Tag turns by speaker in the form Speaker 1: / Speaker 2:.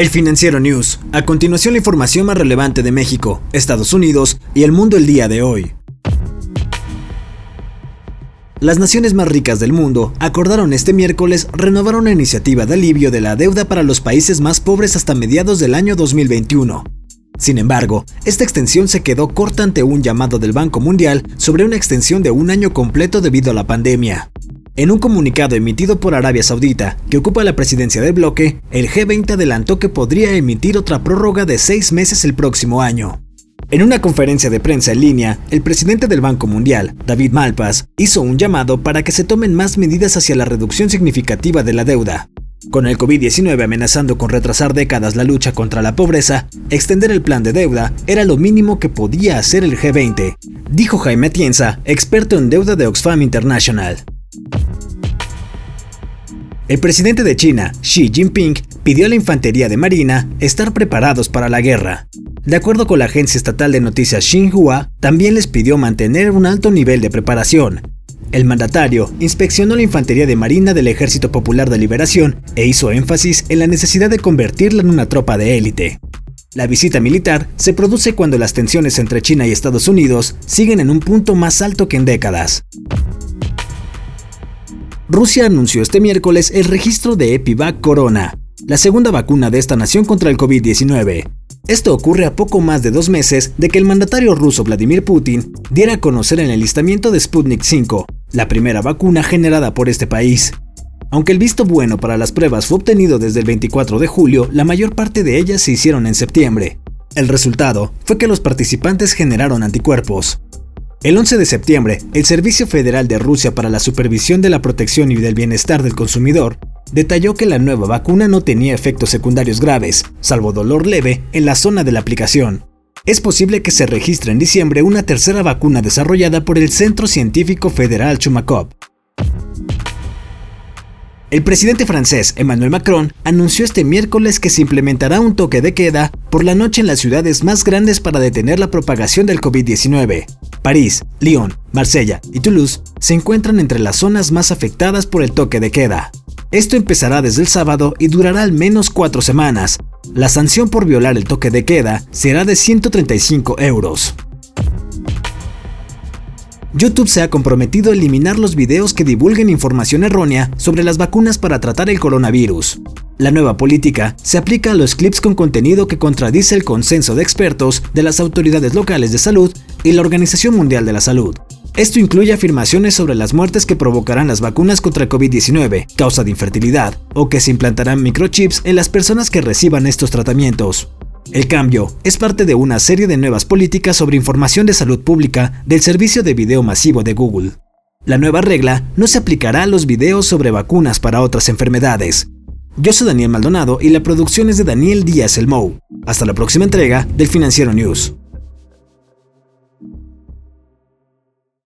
Speaker 1: El Financiero News. A continuación la información más relevante de México, Estados Unidos y el mundo el día de hoy. Las naciones más ricas del mundo acordaron este miércoles renovar una iniciativa de alivio de la deuda para los países más pobres hasta mediados del año 2021. Sin embargo, esta extensión se quedó corta ante un llamado del Banco Mundial sobre una extensión de un año completo debido a la pandemia. En un comunicado emitido por Arabia Saudita, que ocupa la presidencia del bloque, el G20 adelantó que podría emitir otra prórroga de seis meses el próximo año. En una conferencia de prensa en línea, el presidente del Banco Mundial, David Malpass, hizo un llamado para que se tomen más medidas hacia la reducción significativa de la deuda. Con el COVID-19 amenazando con retrasar décadas la lucha contra la pobreza, extender el plan de deuda era lo mínimo que podía hacer el G20, dijo Jaime Atienza, experto en deuda de Oxfam International. El presidente de China, Xi Jinping, pidió a la infantería de Marina estar preparados para la guerra. De acuerdo con la agencia estatal de noticias Xinhua, también les pidió mantener un alto nivel de preparación. El mandatario inspeccionó la infantería de Marina del Ejército Popular de Liberación e hizo énfasis en la necesidad de convertirla en una tropa de élite. La visita militar se produce cuando las tensiones entre China y Estados Unidos siguen en un punto más alto que en décadas. Rusia anunció este miércoles el registro de Epivac Corona, la segunda vacuna de esta nación contra el COVID-19. Esto ocurre a poco más de dos meses de que el mandatario ruso Vladimir Putin diera a conocer el enlistamiento de Sputnik 5, la primera vacuna generada por este país. Aunque el visto bueno para las pruebas fue obtenido desde el 24 de julio, la mayor parte de ellas se hicieron en septiembre. El resultado fue que los participantes generaron anticuerpos. El 11 de septiembre, el Servicio Federal de Rusia para la Supervisión de la Protección y del Bienestar del Consumidor detalló que la nueva vacuna no tenía efectos secundarios graves, salvo dolor leve, en la zona de la aplicación. Es posible que se registre en diciembre una tercera vacuna desarrollada por el Centro Científico Federal Chumakov. El presidente francés Emmanuel Macron anunció este miércoles que se implementará un toque de queda por la noche en las ciudades más grandes para detener la propagación del COVID-19. París, Lyon, Marsella y Toulouse se encuentran entre las zonas más afectadas por el toque de queda. Esto empezará desde el sábado y durará al menos cuatro semanas. La sanción por violar el toque de queda será de 135 euros. YouTube se ha comprometido a eliminar los videos que divulguen información errónea sobre las vacunas para tratar el coronavirus. La nueva política se aplica a los clips con contenido que contradice el consenso de expertos de las autoridades locales de salud y la Organización Mundial de la Salud. Esto incluye afirmaciones sobre las muertes que provocarán las vacunas contra el COVID-19, causa de infertilidad, o que se implantarán microchips en las personas que reciban estos tratamientos. El cambio es parte de una serie de nuevas políticas sobre información de salud pública del servicio de video masivo de Google. La nueva regla no se aplicará a los videos sobre vacunas para otras enfermedades. Yo soy Daniel Maldonado y la producción es de Daniel Díaz Elmou. Hasta la próxima entrega del Financiero News.